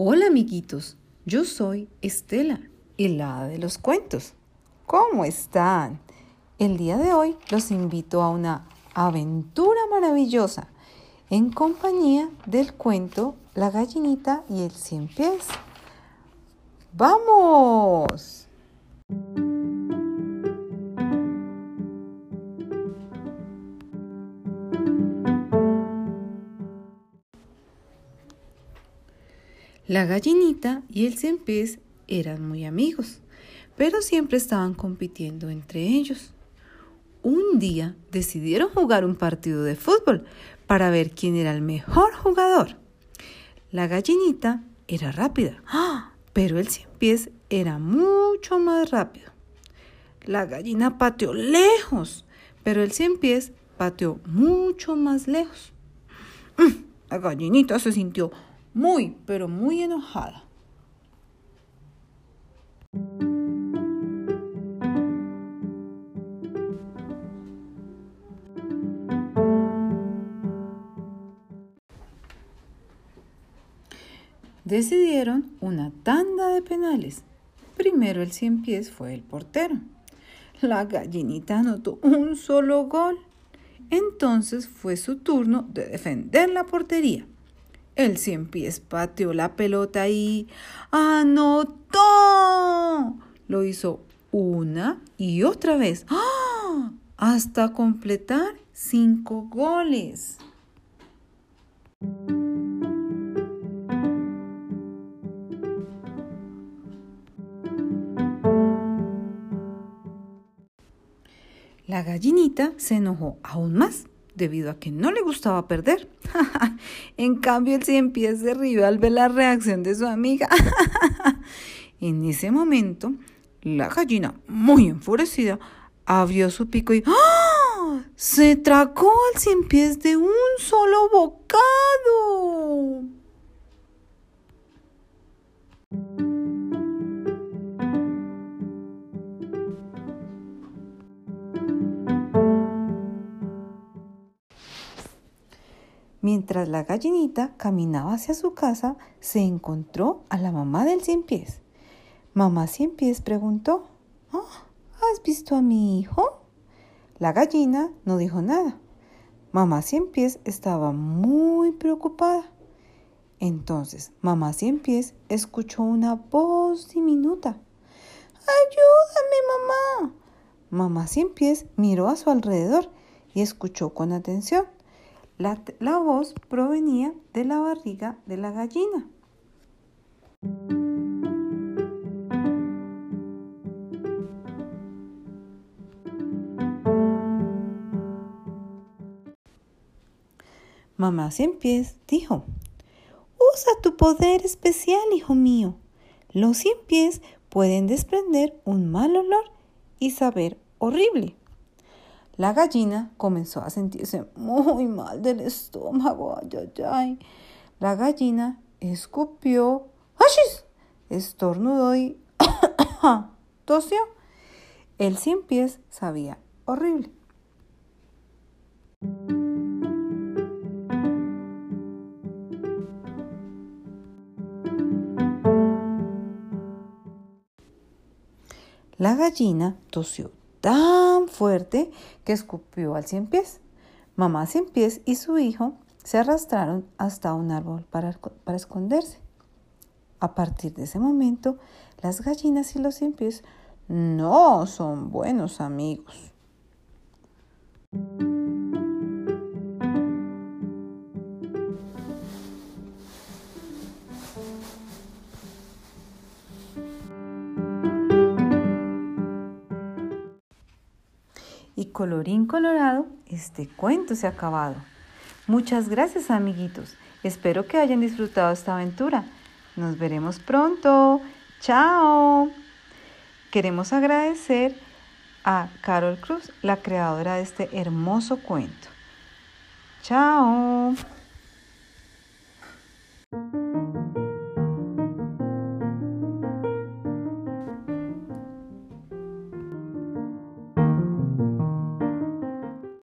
Hola amiguitos, yo soy Estela, la de los cuentos. ¿Cómo están? El día de hoy los invito a una aventura maravillosa en compañía del cuento La gallinita y el cien pies. ¡Vamos! La gallinita y el cien pies eran muy amigos, pero siempre estaban compitiendo entre ellos. Un día decidieron jugar un partido de fútbol para ver quién era el mejor jugador. La gallinita era rápida, pero el cien pies era mucho más rápido. La gallina pateó lejos, pero el cien pies pateó mucho más lejos. Mm, la gallinita se sintió muy, pero muy enojada. Decidieron una tanda de penales. Primero el cien pies fue el portero. La gallinita anotó un solo gol. Entonces fue su turno de defender la portería. El cien pies pateó la pelota y anotó. Lo hizo una y otra vez ¡Ah! hasta completar cinco goles. La gallinita se enojó aún más debido a que no le gustaba perder. en cambio, el cien pies se rió al ver la reacción de su amiga. en ese momento, la gallina, muy enfurecida, abrió su pico y ¡ah! se tragó al cien pies de un solo bocado. Mientras la gallinita caminaba hacia su casa, se encontró a la mamá del cien pies. Mamá cien pies preguntó, ah, ¿Has visto a mi hijo? La gallina no dijo nada. Mamá cien pies estaba muy preocupada. Entonces, mamá cien pies escuchó una voz diminuta. ¡Ayúdame, mamá! Mamá cien pies miró a su alrededor y escuchó con atención. La, voz provenía de la barriga de la gallina. Mamá cien pies dijo, Usa tu poder especial, hijo mío. Los cien pies pueden desprender un mal olor y saber horrible. La gallina comenzó a sentirse muy mal del estómago. Ay, ay, ay. La gallina escupió, ¡Ashis! estornudó y tosió. El cien pies sabía horrible. La gallina tosió tan fuerte que escupió al cien pies. Mamá cien pies y su hijo se arrastraron hasta un árbol para, para esconderse. A partir de ese momento, las gallinas y los cien pies no son buenos amigos. Colorín colorado, este cuento se ha acabado. Muchas gracias amiguitos. Espero que hayan disfrutado esta aventura. Nos veremos pronto. Chao. Queremos agradecer a Carol Cruz, la creadora de este hermoso cuento. Chao.